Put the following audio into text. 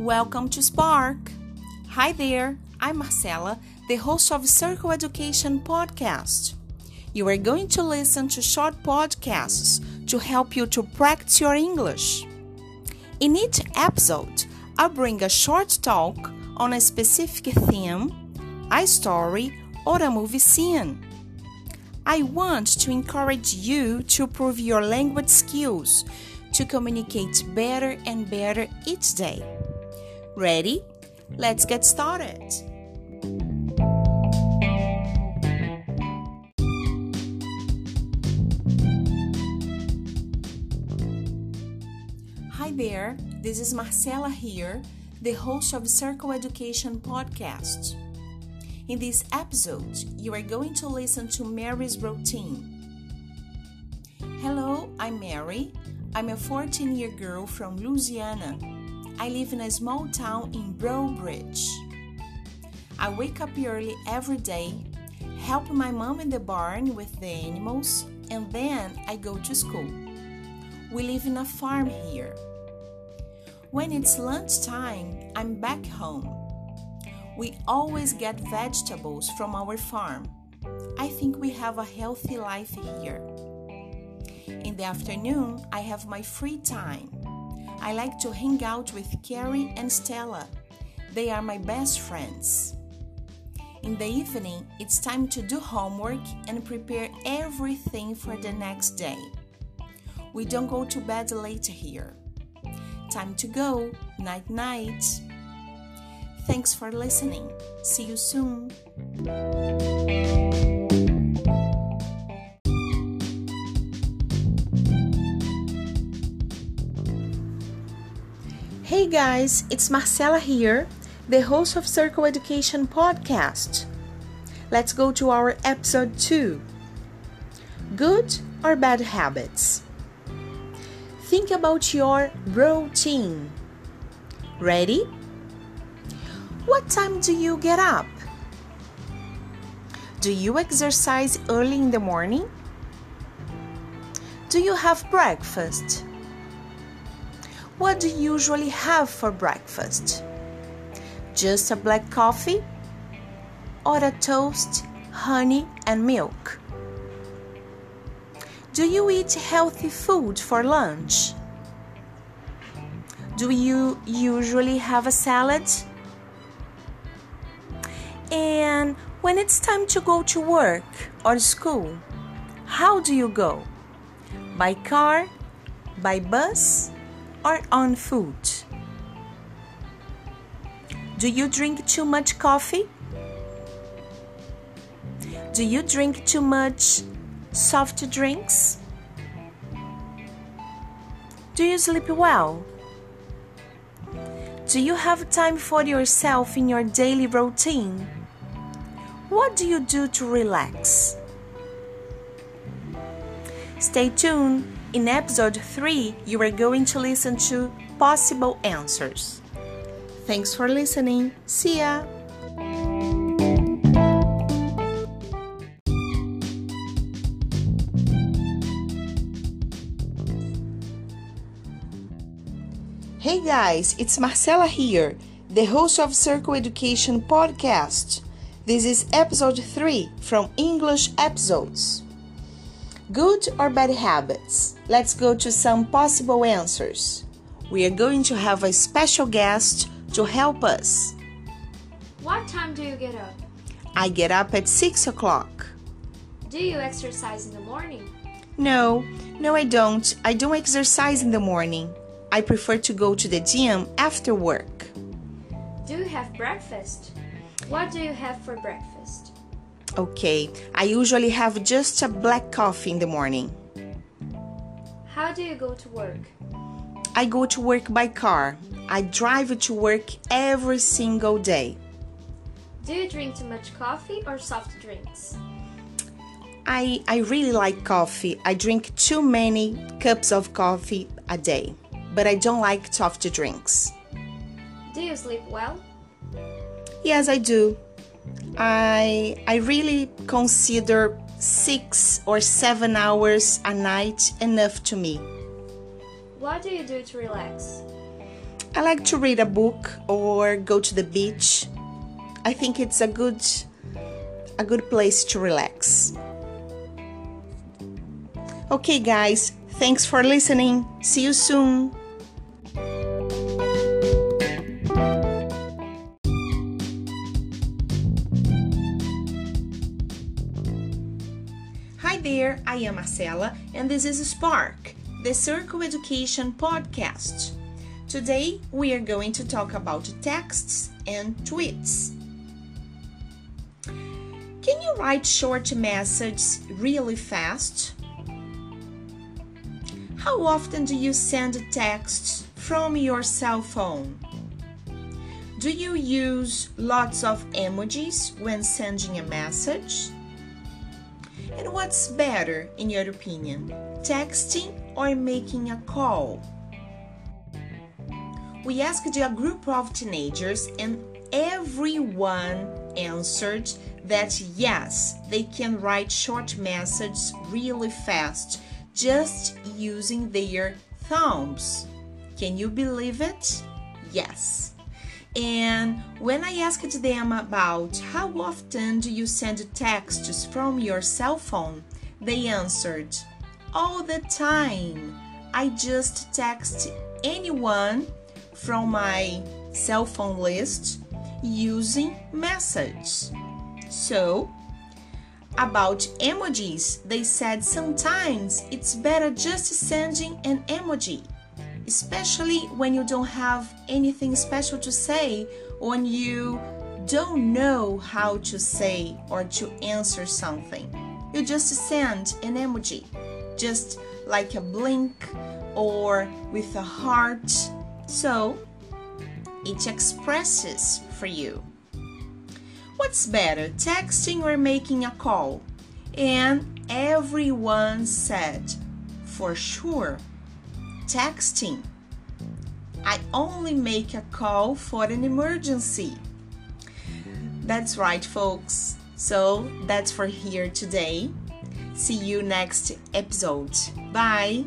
Welcome to Spark. Hi there, I'm Marcela, the host of Circle Education Podcast. You are going to listen to short podcasts to help you to practice your English. In each episode, I bring a short talk on a specific theme, a story, or a movie scene. I want to encourage you to improve your language skills to communicate better and better each day. Ready? Let's get started. Hi there, this is Marcela here, the host of Circle Education Podcast. In this episode, you are going to listen to Mary's routine. Hello, I'm Mary. I'm a 14 year girl from Louisiana. I live in a small town in Breaux Bridge. I wake up early every day, help my mom in the barn with the animals, and then I go to school. We live in a farm here. When it's lunchtime, I'm back home. We always get vegetables from our farm. I think we have a healthy life here. In the afternoon, I have my free time. I like to hang out with Carrie and Stella. They are my best friends. In the evening, it's time to do homework and prepare everything for the next day. We don't go to bed late here. Time to go. Night night. Thanks for listening. See you soon. Guys, it's Marcela here, the host of Circle Education Podcast. Let's go to our episode 2 Good or Bad Habits? Think about your routine. Ready? What time do you get up? Do you exercise early in the morning? Do you have breakfast? What do you usually have for breakfast? Just a black coffee? Or a toast, honey, and milk? Do you eat healthy food for lunch? Do you usually have a salad? And when it's time to go to work or school, how do you go? By car? By bus? Or on food? Do you drink too much coffee? Do you drink too much soft drinks? Do you sleep well? Do you have time for yourself in your daily routine? What do you do to relax? Stay tuned in episode 3, you are going to listen to possible answers. Thanks for listening. See ya! Hey guys, it's Marcela here, the host of Circle Education Podcast. This is episode 3 from English Episodes. Good or bad habits? Let's go to some possible answers. We are going to have a special guest to help us. What time do you get up? I get up at 6 o'clock. Do you exercise in the morning? No, no, I don't. I don't exercise in the morning. I prefer to go to the gym after work. Do you have breakfast? What do you have for breakfast? Okay, I usually have just a black coffee in the morning. How do you go to work? I go to work by car. I drive to work every single day. Do you drink too much coffee or soft drinks? I, I really like coffee. I drink too many cups of coffee a day, but I don't like soft drinks. Do you sleep well? Yes, I do. I I really consider six or seven hours a night enough to me. What do you do to relax? I like to read a book or go to the beach. I think it's a good a good place to relax. Okay, guys, thanks for listening. See you soon. Hi there, I am Marcela, and this is Spark, the Circle Education podcast. Today we are going to talk about texts and tweets. Can you write short messages really fast? How often do you send texts from your cell phone? Do you use lots of emojis when sending a message? And what's better, in your opinion, texting or making a call? We asked a group of teenagers, and everyone answered that yes, they can write short messages really fast just using their thumbs. Can you believe it? Yes. And when I asked them about how often do you send texts from your cell phone, they answered, All the time. I just text anyone from my cell phone list using message. So, about emojis, they said sometimes it's better just sending an emoji, especially when you don't have anything special to say, when you don't know how to say or to answer something. You just send an emoji, just like a blink or with a heart. So it expresses for you. What's better, texting or making a call? And everyone said, for sure, texting. I only make a call for an emergency. That's right, folks. So that's for here today. See you next episode. Bye.